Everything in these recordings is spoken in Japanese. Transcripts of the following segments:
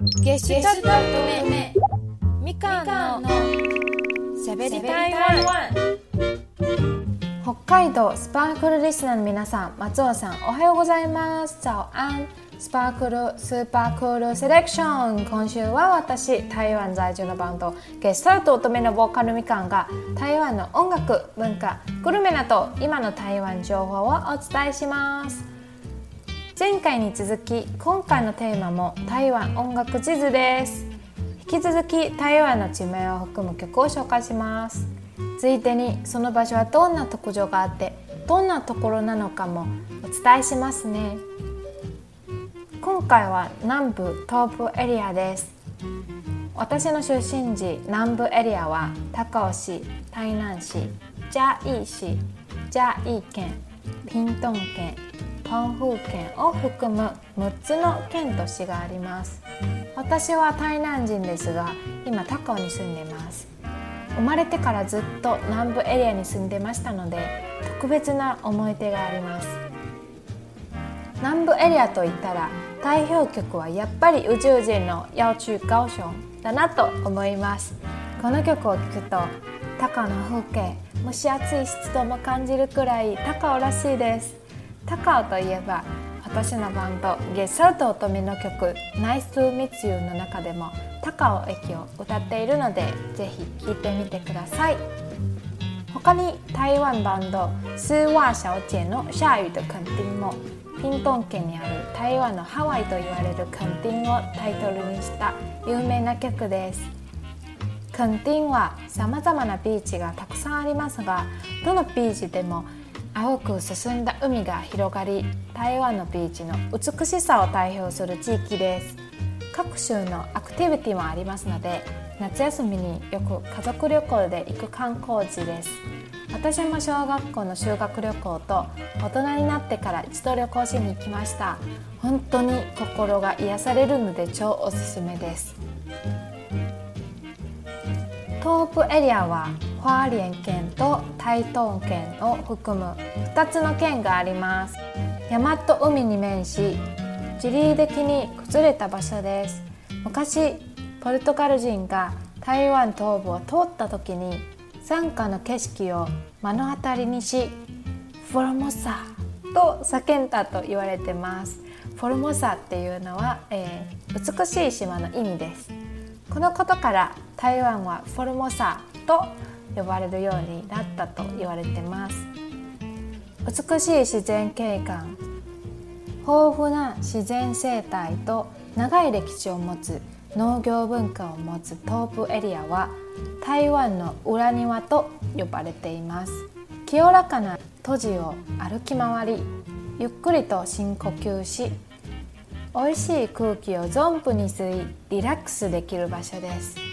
ゲシュタルト目みかんの。しゃべり台湾北海道スパークルリスナーの皆さん松尾さんおはようございます。早安スパークルスーパークールセレクション。今週は私台湾在住のバンドゲストアート乙女のボーカルみかんが台湾の音楽文化グルメなど今の台湾情報をお伝えします前回に続き今回のテーマも台湾音楽地図です。引き続き台湾の地名を含む曲を紹介します。ついでにその場所はどんな特徴があってどんなところなのかもお伝えしますね。今回は南部東部エリアです。私の出身地南部エリアは高雄市台南市嘉義市嘉義県ピントン県パンフー県を含む6つの県と市があります。私は台南人ですが今高雄に住んでます。生まれてからずっと南部エリアに住んでましたので特別な思い出があります。南部エリアといったら代表曲はやっぱり宇宙人の「要中高雄」だなと思います。この曲を聴くと高尾の風景蒸し暑い湿度も感じるくらい高尾らしいです。高尾といえば私のバンドゲッサウト乙女の曲「ナイスミツユの中でも高尾駅を歌っているのでぜひ聴いてみてください。他に台湾バンドスーワー小姐の「下雨的肯定」もピントン県にある台湾のハワイと言われる肯定をタイトルにした有名な曲です。肯定はさまざまなビーチがたくさんありますがどのビーチでも青く進んだ海が広がり台湾のビーチの美しさを代表する地域です。各種のアクティビティもありますので夏休みによく家族旅行で行く観光地です。私も小学校の修学旅行と大人になってから一度旅行しに行きました。本当に心が癒されるので超おすすめです。東部エリアは花蓮県と台東県を含む2つの県があります。山と海に面し地理的に崩れた場所です。昔ポルトガル人が台湾東部を通った時に山下の景色を目の当たりにしフォルモサと叫んだと言われてます。フォルモサっていうのは、えー、美しい島の意味です。このことから台湾はフォルモサと呼ばれるようになったと言われてます。美しい自然景観豊富な自然生態と長い歴史を持つ農業文化を持つ東部エリアは台湾の裏庭と呼ばれています。清らかな土地を歩き回りゆっくりと深呼吸し美味しい空気を存分に吸いリラックスできる場所です。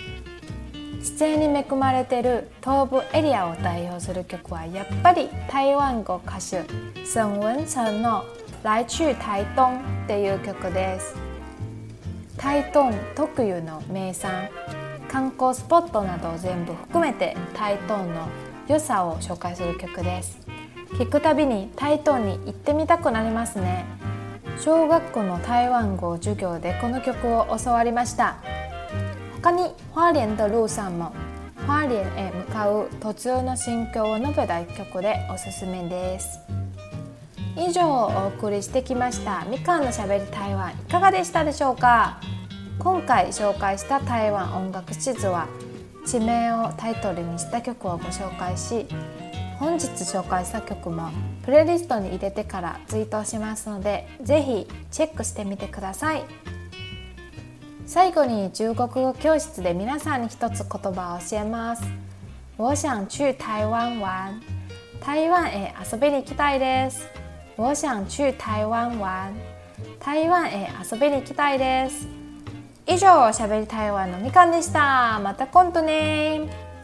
自然に恵まれてる東部エリアを代表する曲はやっぱり台湾語歌手沈文成の「来去台東」っていう曲です。台東特有の名産観光スポットなどを全部含めて台東の良さを紹介する曲です。聞くたびに台東に行ってみたくなりますね。小学校の台湾語授業でこの曲を教わりました。他に花蓮的路上も花蓮へ向かう途中の心境を述べた一曲でおすすめです。以上お送りしてきましたみかんのしゃべり台湾いかがでしたでしょうか？今回紹介した台湾音楽地図は地名をタイトルにした曲をご紹介し本日紹介した曲もプレイリストに入れてからツイートしますのでぜひチェックしてみてください。最後に中国語教室で皆さんに一つ言葉を教えます。我想去台湾玩台湾へ遊びに行きたいです。我想去台湾玩台湾へ遊びに行きたいです。以上しゃべり台湾のみかんでした。また今度ね。